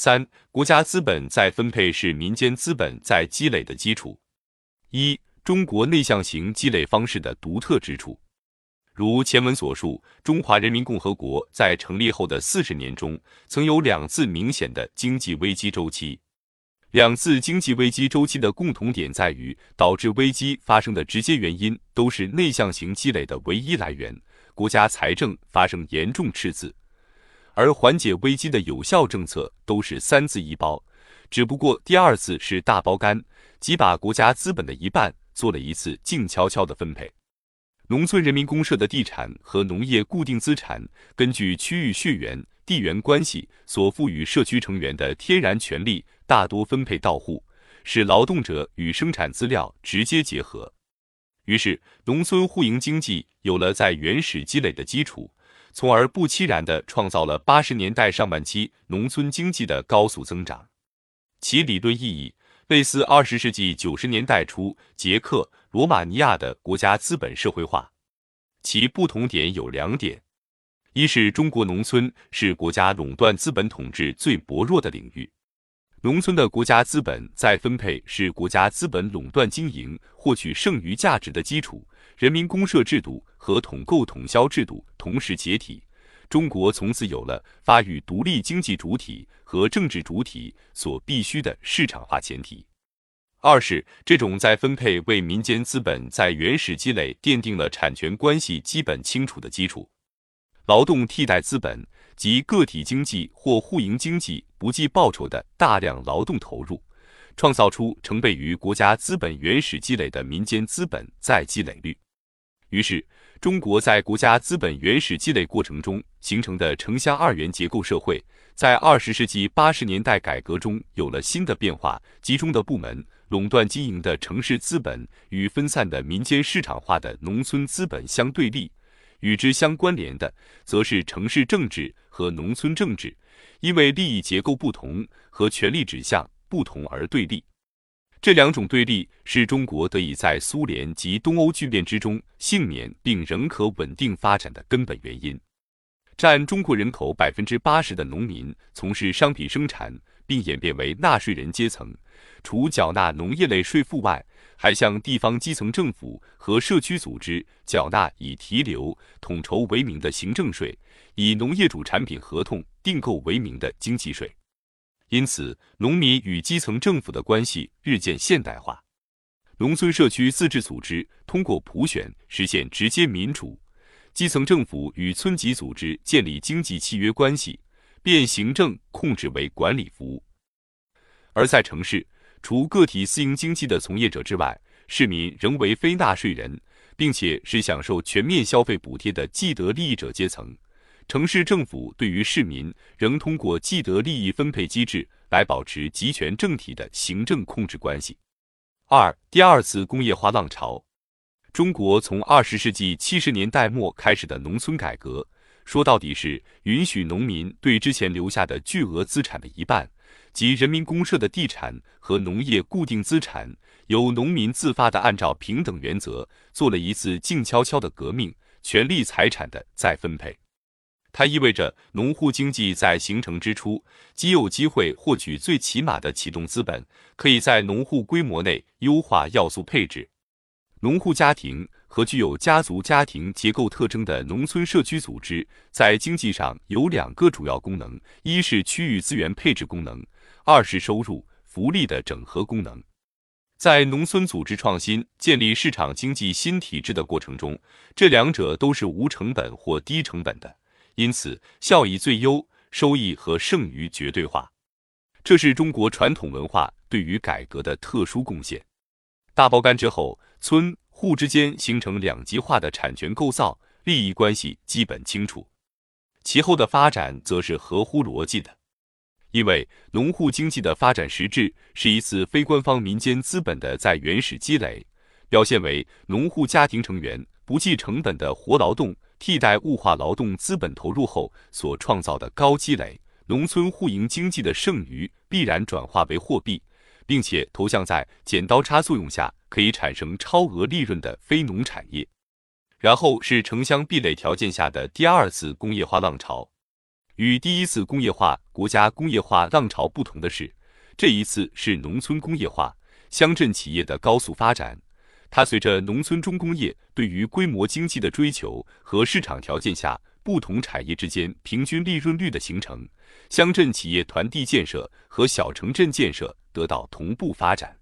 三、国家资本再分配是民间资本再积累的基础。一、中国内向型积累方式的独特之处。如前文所述，中华人民共和国在成立后的四十年中，曾有两次明显的经济危机周期。两次经济危机周期的共同点在于，导致危机发生的直接原因都是内向型积累的唯一来源——国家财政发生严重赤字。而缓解危机的有效政策都是三字一包，只不过第二次是大包干，即把国家资本的一半做了一次静悄悄的分配。农村人民公社的地产和农业固定资产，根据区域血缘、地缘关系所赋予社区成员的天然权利，大多分配到户，使劳动者与生产资料直接结合。于是，农村户营经济有了在原始积累的基础。从而不期然地创造了八十年代上半期农村经济的高速增长，其理论意义类似二十世纪九十年代初捷克、罗马尼亚的国家资本社会化。其不同点有两点：一是中国农村是国家垄断资本统治最薄弱的领域，农村的国家资本再分配是国家资本垄断经营获取剩余价值的基础。人民公社制度和统购统销制度同时解体，中国从此有了发育独立经济主体和政治主体所必须的市场化前提。二是这种再分配为民间资本在原始积累奠定了产权关系基本清楚的基础。劳动替代资本及个体经济或户营经济不计报酬的大量劳动投入，创造出成倍于国家资本原始积累的民间资本再积累率。于是，中国在国家资本原始积累过程中形成的城乡二元结构社会，在二十世纪八十年代改革中有了新的变化。集中的部门垄断经营的城市资本与分散的民间市场化的农村资本相对立，与之相关联的，则是城市政治和农村政治，因为利益结构不同和权力指向不同而对立。这两种对立是中国得以在苏联及东欧巨变之中幸免并仍可稳定发展的根本原因。占中国人口百分之八十的农民从事商品生产，并演变为纳税人阶层，除缴纳农业类税赋外，还向地方基层政府和社区组织缴纳以提留、统筹为名的行政税，以农业主产品合同订购为名的经济税。因此，农民与基层政府的关系日渐现代化。农村社区自治组织通过普选实现直接民主，基层政府与村级组织建立经济契约关系，变行政控制为管理服务。而在城市，除个体私营经济的从业者之外，市民仍为非纳税人，并且是享受全面消费补贴的既得利益者阶层。城市政府对于市民仍通过既得利益分配机制来保持集权政体的行政控制关系。二、第二次工业化浪潮，中国从二十世纪七十年代末开始的农村改革，说到底是允许农民对之前留下的巨额资产的一半，即人民公社的地产和农业固定资产，由农民自发的按照平等原则做了一次静悄悄的革命，权利财产的再分配。它意味着农户经济在形成之初即有机会获取最起码的启动资本，可以在农户规模内优化要素配置。农户家庭和具有家族家庭结构特征的农村社区组织在经济上有两个主要功能：一是区域资源配置功能，二是收入福利的整合功能。在农村组织创新、建立市场经济新体制的过程中，这两者都是无成本或低成本的。因此，效益最优，收益和剩余绝对化，这是中国传统文化对于改革的特殊贡献。大包干之后，村户之间形成两极化的产权构造，利益关系基本清楚。其后的发展则是合乎逻辑的，因为农户经济的发展实质是一次非官方民间资本的在原始积累，表现为农户家庭成员不计成本的活劳动。替代物化劳动资本投入后所创造的高积累，农村户营经济的剩余必然转化为货币，并且投向在剪刀差作用下可以产生超额利润的非农产业。然后是城乡壁垒条件下的第二次工业化浪潮。与第一次工业化国家工业化浪潮不同的是，这一次是农村工业化、乡镇企业的高速发展。它随着农村重工业对于规模经济的追求和市场条件下不同产业之间平均利润率的形成，乡镇企业团地建设和小城镇建设得到同步发展。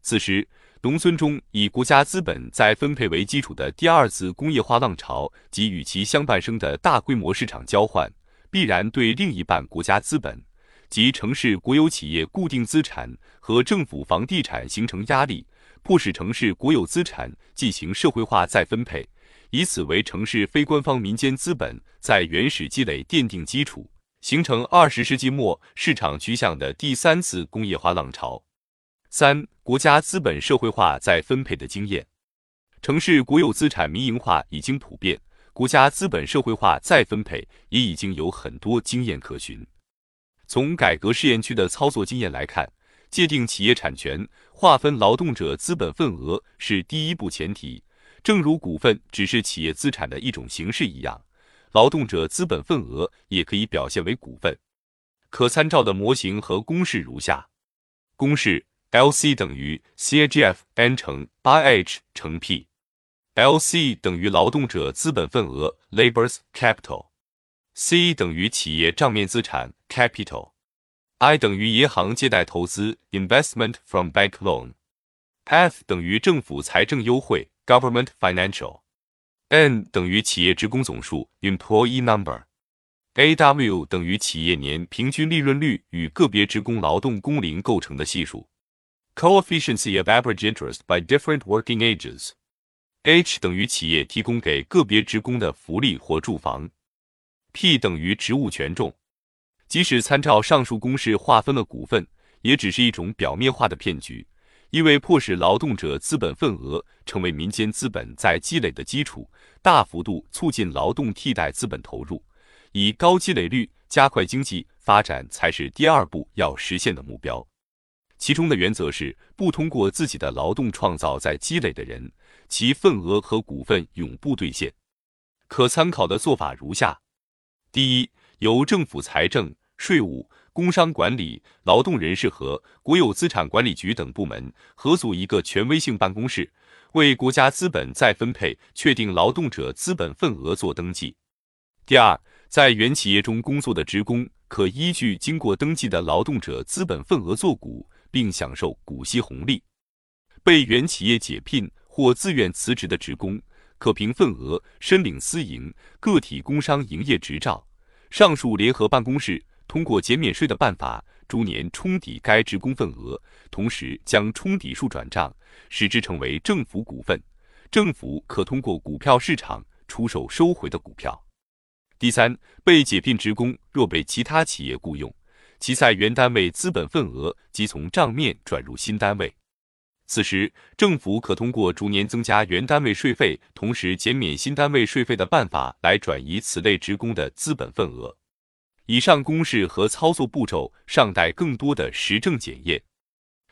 此时，农村中以国家资本再分配为基础的第二次工业化浪潮及与其相伴生的大规模市场交换，必然对另一半国家资本及城市国有企业固定资产和政府房地产形成压力，迫使城市国有资产进行社会化再分配，以此为城市非官方民间资本在原始积累奠定基础，形成二十世纪末市场趋向的第三次工业化浪潮。三、国家资本社会化再分配的经验，城市国有资产民营化已经普遍，国家资本社会化再分配也已经有很多经验可循。从改革试验区的操作经验来看，界定企业产权、划分劳动者资本份额是第一步前提。正如股份只是企业资产的一种形式一样，劳动者资本份额也可以表现为股份。可参照的模型和公式如下：公式。LC 等于 CAGF n 乘 8H 乘 P，LC 等于劳动者资本份额 （Labor's Capital），C 等于企业账面资产 (Capital) I 等于银行借贷投资 （Investment from Bank Loan），F 等于政府财政优惠 （Government Financial），N 等于企业职工总数 （Employee Number），AW 等于企业年平均利润率与个别职工劳动工龄构成的系数。Coefficiency of average interest by different working ages. H 等于企业提供给个别职工的福利或住房。P 等于职务权重。即使参照上述公式划分了股份，也只是一种表面化的骗局，因为迫使劳动者资本份额成为民间资本在积累的基础，大幅度促进劳动替代资本投入，以高积累率加快经济发展才是第二步要实现的目标。其中的原则是，不通过自己的劳动创造再积累的人，其份额和股份永不兑现。可参考的做法如下：第一，由政府财政、税务、工商管理、劳动人事和国有资产管理局等部门合组一个权威性办公室，为国家资本再分配确定劳动者资本份额做登记。第二，在原企业中工作的职工，可依据经过登记的劳动者资本份额做股。并享受股息红利。被原企业解聘或自愿辞职的职工，可凭份额申领私营、个体工商营业执照。上述联合办公室通过减免税的办法，逐年冲抵该职工份额，同时将冲抵数转账，使之成为政府股份。政府可通过股票市场出售收回的股票。第三，被解聘职工若被其他企业雇佣。其在原单位资本份额即从账面转入新单位，此时政府可通过逐年增加原单位税费，同时减免新单位税费的办法来转移此类职工的资本份额。以上公式和操作步骤尚待更多的实证检验。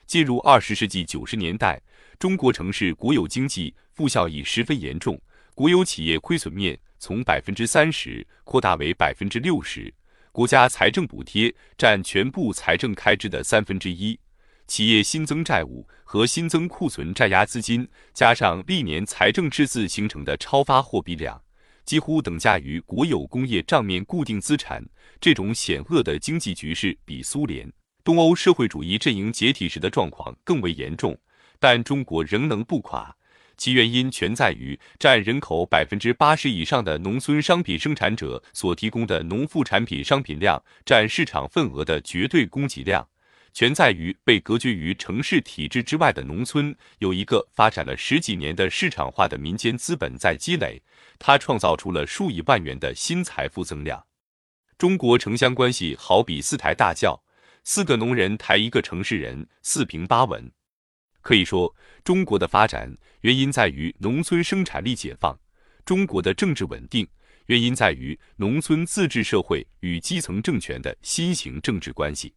进入二十世纪九十年代，中国城市国有经济负效益十分严重，国有企业亏损面从百分之三十扩大为百分之六十。国家财政补贴占全部财政开支的三分之一，企业新增债务和新增库存占压资金，加上历年财政赤字形成的超发货币量，几乎等价于国有工业账面固定资产。这种险恶的经济局势比苏联、东欧社会主义阵营解体时的状况更为严重，但中国仍能不垮。其原因全在于占人口百分之八十以上的农村商品生产者所提供的农副产品商品量占市场份额的绝对供给量，全在于被隔绝于城市体制之外的农村有一个发展了十几年的市场化的民间资本在积累，它创造出了数以万元的新财富增量。中国城乡关系好比四抬大轿，四个农人抬一个城市人，四平八稳。可以说，中国的发展原因在于农村生产力解放；中国的政治稳定原因在于农村自治社会与基层政权的新型政治关系。